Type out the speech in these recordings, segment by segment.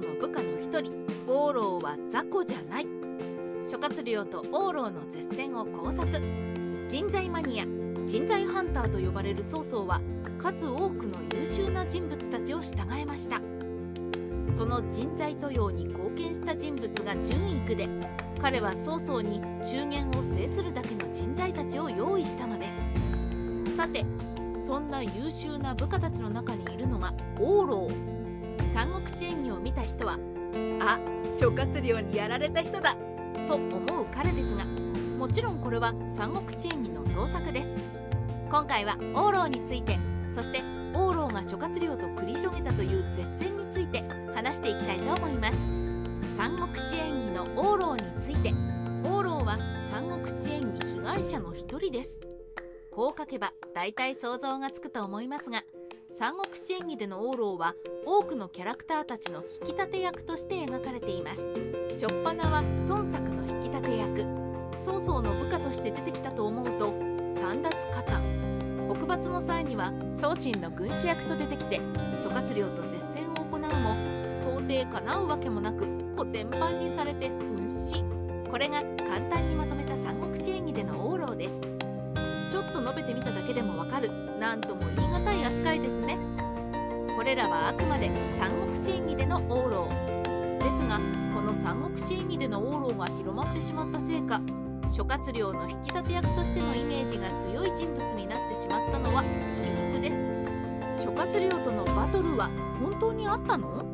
の部下の一人王老は雑魚じゃない。諸葛亮と王老の絶戦を考察。人材マニア人材ハンターと呼ばれる曹操は数多くの優秀な人物たちを従えました。その人材登用に貢献した人物が順位区で彼は曹操に中原を制するだけの人材たちを用意したのです。さてそんな優秀な部下たちの中にいるのが王老。三国志演義を見た人はあ諸葛亮にやられた人だ。と思う彼ですがもちろんこれは三国志演義の創作です。今回は王老についてそして王老が諸葛亮と繰り広げたという絶戦について話していきたいと思います。三国志演義の王老について王老は三国志演義被害者の一人です。こう書けば大体想像がつくと思いますが三国志演義での王老は多くのキャラクターたちの引き立て役として描かれています。初っ端は孫作の引き立て役。曹操の部下として出てきたと思うと三奪加担北伐の際には宗信の軍師役と出てきて諸葛亮と絶戦を行うも到底叶うわけもなく古典版にされて紛死これが簡単にまとめた三国志演義での王老です。と述べてみただけでもわかる。何とも言い難い扱いですね。これらはあくまで三国志演義での王老ですがこの三国志演義での王老が広まってしまったせいか諸葛亮の引き立て役としてのイメージが強い人物になってしまったのは皮肉です。諸葛亮とのバトルは本当にあったの？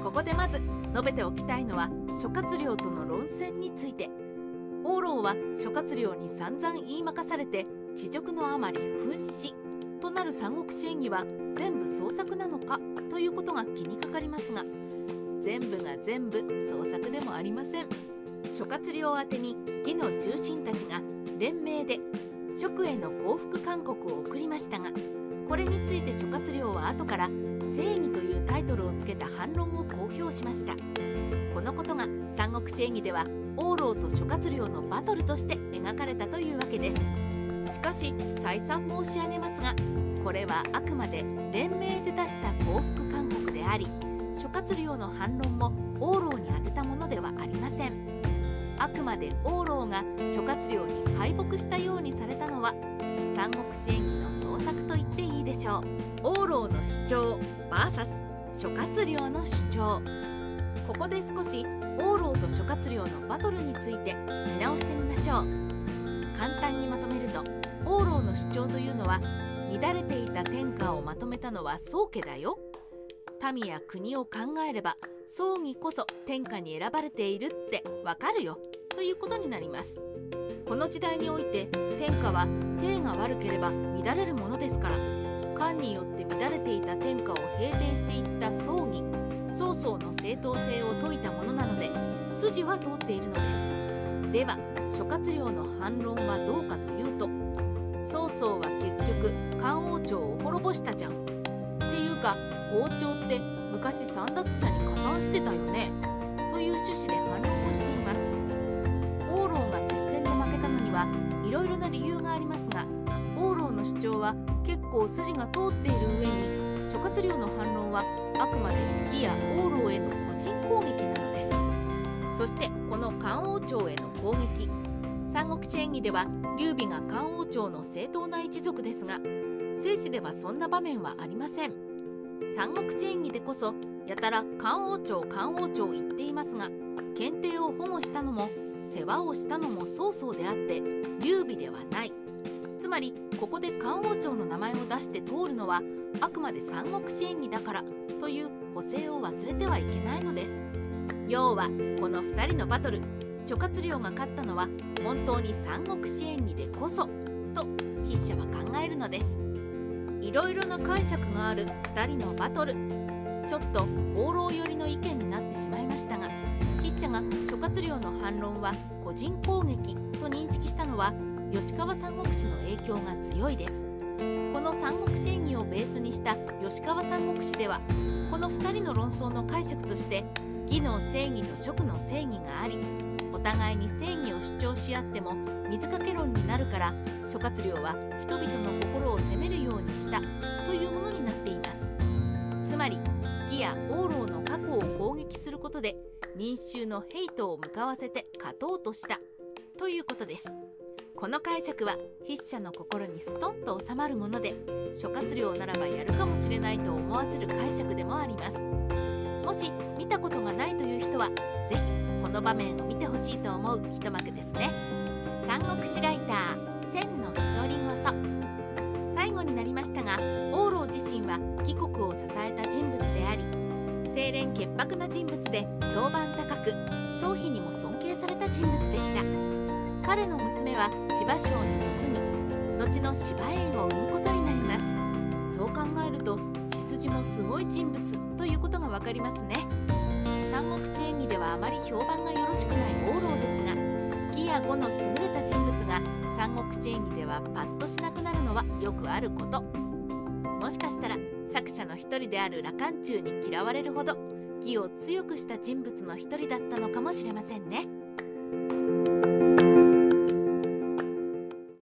ここでまず述べておきたいのは諸葛亮との論戦について。王老は諸葛亮に散々言いまかされて恥辱のあまり紛死となる三国志演義は全部創作なのかということが気にかかりますが全部が全部創作でもありません。諸葛亮宛てに義の中心たちが連名で職への降伏勧告を送りましたがこれについて諸葛亮は後から「正義」というタイトルをつけた反論を公表しました。このことが三国志演義では王老と諸葛亮のバトルとして描かれたというわけです。しかし再三申し上げますがこれはあくまで連名で出した降伏勧告であり諸葛亮の反論も王老に宛てたものではありません。あくまで王老が諸葛亮に敗北したようにされたのは三国志演義の創作と言っていいでしょう。王老の主張 VS 諸葛亮の主張。ここで少し王老と諸葛亮のバトルについて見直してみましょう。簡単にまとめると王老の主張というのは乱れていた天下をまとめたのは宗家だよ。民や国を考えれば葬儀こそ天下に選ばれているってわかるよ。ということになります。この時代において天下は体が悪ければ乱れるものですから。漢によって乱れていた天下を平定していった葬儀曹操の正当性を説いたものなので筋は通っているのです。では諸葛亮の反論はどうかというと曹操は結局漢王朝を滅ぼしたじゃん。っていうか王朝って昔三奪者に加担してたよね。という趣旨で反論をしています。王老が実戦で負けたのにはいろいろな理由がありますが王老の主張は結構筋が通っている上に諸葛亮の反論はあくまで義や王老への個人攻撃なのです。そしてこの漢王朝への攻撃。三国志演義では劉備が漢王朝の正当な一族ですが正史ではそんな場面はありません。三国志演義でこそやたら漢王朝漢王朝言っていますが検定を保護したのも世話をしたのも曹操であって劉備ではない。つまりここで漢王朝の名前を出して通るのはあくまで三国志演義だからという補正を忘れてはいけないのです。要はこの2人のバトル。諸葛亮が勝ったのは本当に三国志演義でこそと筆者は考えるのです。いろいろな解釈がある2人のバトル。ちょっと王老寄りの意見になってしまいましたが筆者が諸葛亮の反論は個人攻撃と認識したのは吉川三国志の影響が強いです。この三国志演義をベースにした吉川三国志ではこの2人の論争の解釈として義の正義と職の正義がありお互いに正義を主張し合っても水かけ論になるから諸葛亮は人々の心を責めるようにしたというものになっています。つまり義や王老の過去を攻撃するることで民衆のヘイトを向かわせて勝とうとしたということです。この解釈は筆者の心にストンと収まるもので諸葛亮ならばやるかもしれないと思わせる解釈でもあります。もし見たことがないという人は是非この場面を見てほしいと思う一幕ですね。三国志ライター千の独り言。最後になりましたが王老自身は貴国を支えた人物であり清廉潔白な人物で評判高く宗妃にも尊敬された人物でした。彼の娘は芝生に嫁ぎ後の芝園を生むことになります。そう考えると血筋もすごい人物ということがわかりますね三国志演義ではあまり評判がよろしくない王老ですが義や語の優れた人物が三国志演義ではパッとしなくなるのはよくあることもしかしたら作者の一人である羅漢中に嫌われるほど義を強くした人物の一人だったのかもしれませんね。